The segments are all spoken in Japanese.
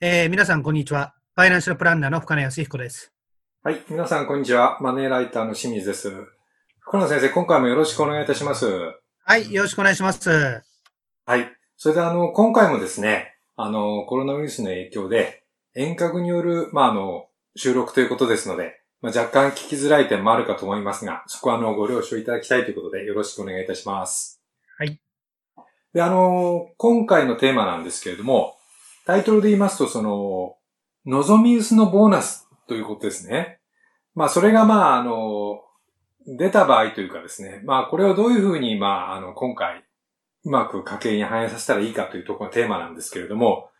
えー皆さん、こんにちは。ファイナンシャルプランナーの深野康彦です。はい。皆さん、こんにちは。マネーライターの清水です。福野先生、今回もよろしくお願いいたします。はい、よろしくお願いします。はい。それで、あの、今回もですね、あの、コロナウイルスの影響で、遠隔による、まあ、あの、収録ということですので、まあ、若干聞きづらい点もあるかと思いますが、そこは、あの、ご了承いただきたいということで、よろしくお願いいたします。はい。で、あの、今回のテーマなんですけれども、タイトルで言いますと、その、望み薄のボーナスということですね。まあ、それが、まあ、あの、出た場合というかですね、まあ、これをどういうふうに、まあ、あの、今回、うまく家計に反映させたらいいかというところがテーマなんですけれども、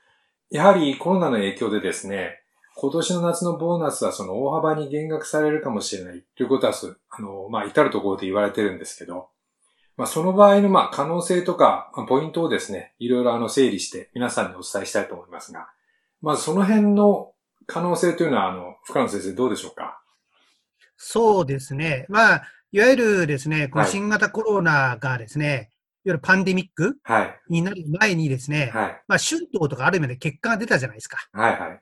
やはりコロナの影響でですね、今年の夏のボーナスはその大幅に減額されるかもしれないということは、あの、まあ、至るところで言われてるんですけど、まあ、その場合の、まあ、可能性とか、まあポイントをですね、いろいろあの、整理して皆さんにお伝えしたいと思いますが、まずその辺の可能性というのは、あの、深野先生どうでしょうか？そうですね。まあ、いわゆるですね、このはい新型コロナがですね、いわゆるパンデミックはい。になる前にですね、はい。まあ、春闘とかある意味で結果が出たじゃないですか。はい。はい。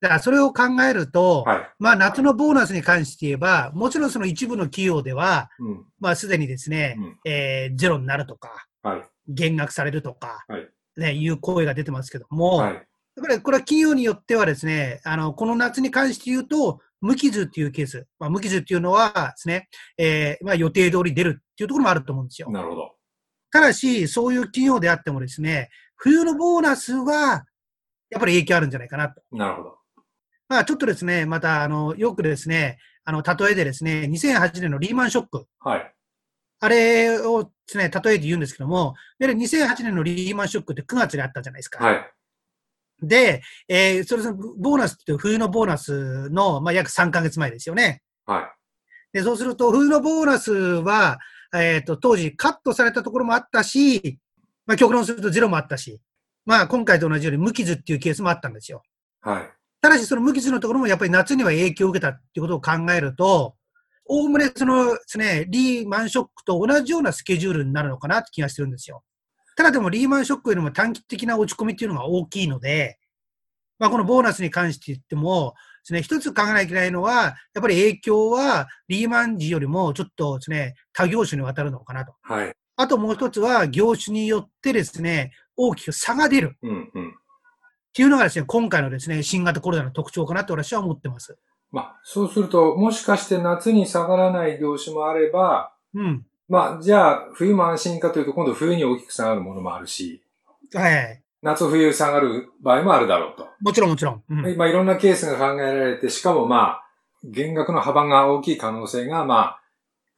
だからそれを考えると、はい。まあ、夏のボーナスに関して言えば、もちろんその一部の企業では、うん。まあ、すでにですね、うん。えーゼロになるとか、はい。減額されるとか、はいね、いう声が出てますけども、はい。だからこれは企業によってはですね、あの、この夏に関して言うと、無傷っていうケース。まあ、無傷っていうのはですね、えーまあ、予定通り出るっていうところもあると思うんですよ。なるほど。ただし、そういう企業であってもですね、冬のボーナスは、やっぱり影響あるんじゃないかなと。なるほど。まあ、ちょっとですね、また、あの、よくですね、あの、例えでですね、2008年のリーマンショック。はい。あれをですね、例えて言うんですけども、いわゆる2008年のリーマンショックって9月にあったじゃないですか。はい。で、えーそれそのボーナスって冬のボーナスの、まあ、約3ヶ月前ですよね。はい。で、そうすると、冬のボーナスは、えっ、と、当時カットされたところもあったし、まあ、極論するとゼロもあったし、まあ、今回と同じように無傷っていうケースもあったんですよ。はい。ただし、その無傷のところもやっぱり夏には影響を受けたっていうことを考えると、おおむねそのですね、リーマンショックと同じようなスケジュールになるのかなって気がしてるんですよ。ただでもリーマンショックよりも短期的な落ち込みっていうのが大きいので、まあ、このボーナスに関して言っても、ですね、一つ考えなきゃいけないのは、やっぱり影響はリーマン時よりもちょっとですね、他業種にわたるのかなと。はい。あともう一つは業種によってですね、大きく差が出るっうん。うん。ていうのがですね、今回のですね、新型コロナの特徴かなと私は思ってます。まあ、そうすると、もしかして夏に下がらない業種もあれば、うん。まあ、じゃあ、冬も安心かというと、今度冬に大きく下がるものもあるし、はい。夏冬下がる場合もあるだろうと。もちろんもちろん。うん。まあ、いろんなケースが考えられて、しかもまあ、減額の幅が大きい可能性がまあ、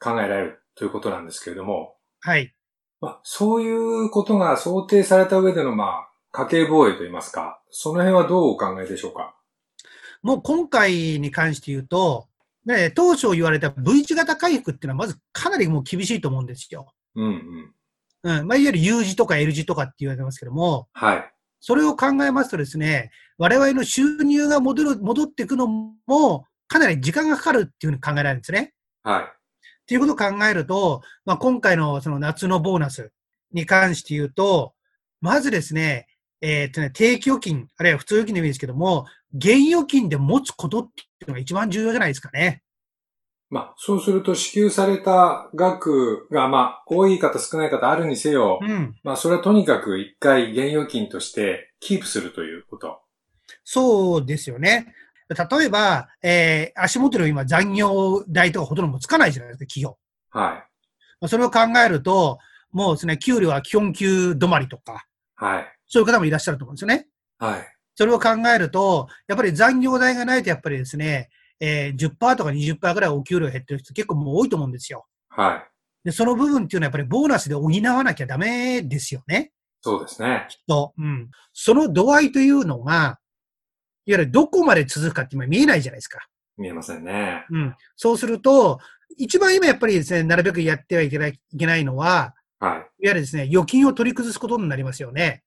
考えられるということなんですけれども、はい。まあ、そういうことが想定された上でのまあ、家計防衛といいますか、その辺はどうお考えでしょうか？もう今回に関して言うと、ね、当初言われた V 字型回復っていうのはまずかなりもう厳しいと思うんですよ。うんうん。うん。まあ、いわゆる U 字とか L 字とかって言われてますけども、はい。それを考えますとですね、我々の収入が戻る、戻っていくのもかなり時間がかかるっていうふうに考えられるんですね。はい。っていうことを考えると、まあ、今回のその夏のボーナスに関して言うと、まずですね、えーっとね、定期預金、あるいは普通預金でもいいですけども、現預金で持つことっていうのが一番重要じゃないですかね。まあ、そうすると支給された額が、まあ、多い方少ない方あるにせよ、うん。まあ、それはとにかく一回現預金としてキープするということ。そうですよね。例えば、えー足元の今残業代とかほとんどもつかないじゃないですか、企業。はい。まあそれを考えると、もうですね、給料は基本給止まりとか、はい。そういう方もいらっしゃると思うんですよね。はい。そそれを考えると、やっぱり残業代がないとやっぱりですね、えー、10%とか20%ぐらいお給料減ってる人結構もう多いと思うんですよ。はい。で、その部分っていうのはやっぱりボーナスで補わなきゃダメですよね。そうですね。と。うん。その度合いというのが、いわゆるどこまで続くかって今見えないじゃないですか。見えませんね。うん。そうすると、一番今やっぱりですね、なるべくやってはいけないいけないのは、はい。いわゆるですね、預金を取り崩すことになりますよね。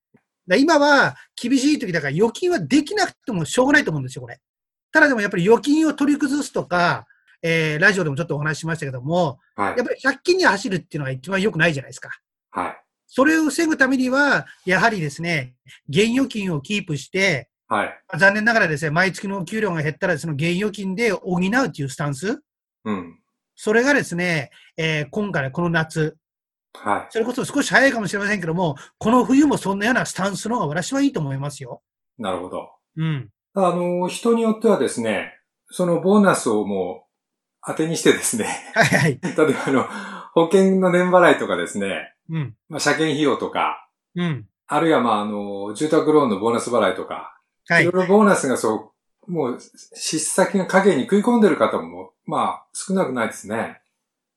だ今は厳しい時だから預金はできなくてもしょうがないと思うんですよ、これ。ただでもやっぱり預金を取り崩すとか、えー、ラジオでもちょっとお話ししましたけども、はいやっ。ぱり借金に走るっていうのが一番良くないじゃないですか。はい。それを防ぐためには、やはりですね、現預金をキープして、はい。残念ながらですね、毎月の給料が減ったら、その現預金で補うというスタンス、うん。それがですね、えー今回この夏、はい。それこそ少し早いかもしれませんけども、この冬もそんなようなスタンスの方が私はいいと思いますよ。なるほど。うん。あの、人によってはですね、そのボーナスをもう当てにしてですね、はいはい。例えばあの、保険の年払いとかですね、うん。まあ、車検費用とか、うん。あるいはまああの、住宅ローンのボーナス払いとか、はいいろい。ろボーナスがそう、もう、支出先が影に食い込んでる方も、まあ、少なくないですね。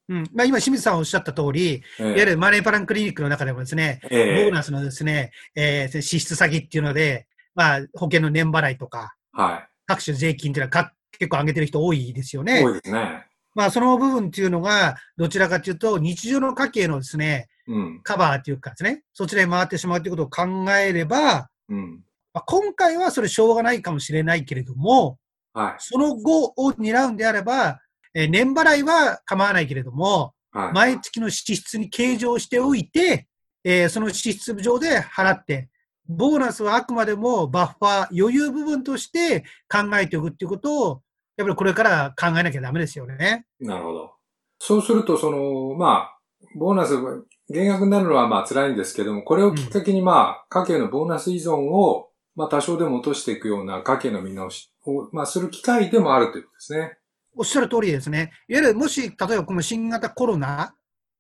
うん。まあ今、清水さんおっしゃった通り、えいわゆるマネーパランクリニックの中でもですね、ええボーナスのですね、えー支出先っていうので、まあ保険の年払いとか、は各種税金っていうのはか結構上げてる人多いですよい。ね。多いですね。まあその部分っていうのが、どちらかというと、日常の家計のですね、うん。カバーっていうかですね、そちらに回ってしまうということを考えれば、うん。まあ、今回はそれしょうがないかもしれないけれども、はその後を狙うんであれば、えー年払いは構わないけれども、い。はい。毎月の支出に計上しておいて、えーその支出上で払って、ボーナスはあくまでもバッファー、余裕部分として考えておくっていうことを、やっぱりこれから考えなきゃダメですよね。なるほど。そうすると、その、まあ、ボーナス、減額になるのはまあ辛いんですけども、これをきっかけにまあ、家計のボーナス依存を、まあ多少でも落としていくような家計の見直しを、まあする機会でもあるということですね。おっしゃる通りですね。いわゆるもし、例えばこの新型コロナ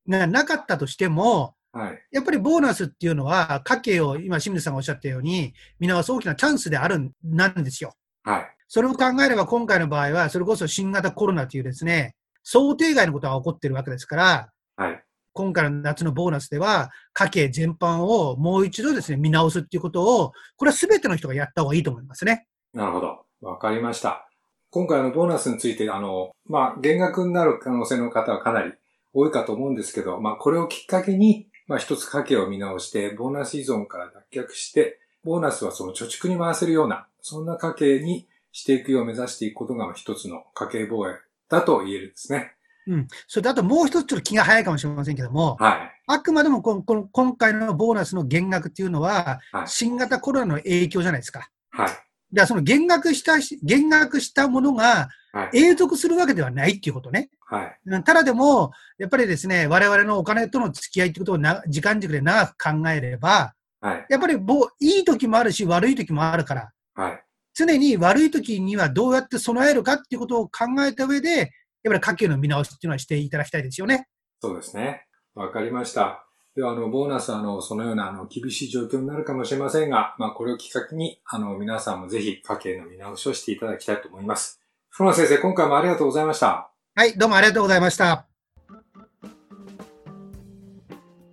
がなかったとしても、はい。やっぱりボーナスっていうのは、家計を今、清水さんがおっしゃったように、見直す大きなチャンスであるんなんですよ。はい。それを考えれば、今回の場合は、それこそ新型コロナというですね、想定外のことが起こってるわけですから、はい。今回の夏のボーナスでは、家計全般をもう一度ですね、見直すっていうことを、これは全ての人がやった方がいいと思いますね。なるほど。わかりました。今回のボーナスについて、あの、まあ、減額になる可能性の方はかなり多いかと思うんですけど、まあ、これをきっかけに、まあ、一つ家計を見直して、ボーナス依存から脱却して、ボーナスはその貯蓄に回せるような、そんな家計にしていくよう目指していくことが一つの家計防衛だと言えるんですね。うん。それとあともう一つちょっと気が早いかもしれませんけども、はい。あくまでもこのこの今回のボーナスの減額っていうのははい、新型コロナの影響じゃないですか。はい。だからその減額したし、減額したものがはい。永続するわけではないっていうことね。はい。ただでも、やっぱりですね、我々のお金との付き合いってことをな時間軸で長く考えれば、はい。やっぱりぼいい時もあるし、悪い時もあるから、はい。常に悪い時にはどうやって備えるかっていうことを考えた上で、やっぱり家計の見直しっていうのはしていただきたいですよね。そうですね。わかりました。では、あの、ボーナスは、あの、そのような、あの、厳しい状況になるかもしれませんが、まあ、これをきっかけに、あの、皆さんもぜひ家計の見直しをしていただきたいと思います。福野先生、今回もありがとうございました。はい、どうもありがとうございました。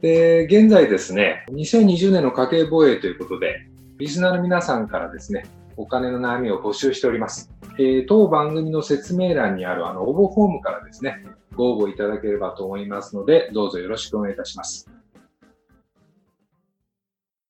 で、現在ですね、2020年の家計防衛ということで、リスナーの皆さんからですね、お金の悩みを募集しております。えー当番組の説明欄にあるあの応募フォームからですね、ご応募いただければと思いますので、どうぞよろしくお願いいたします。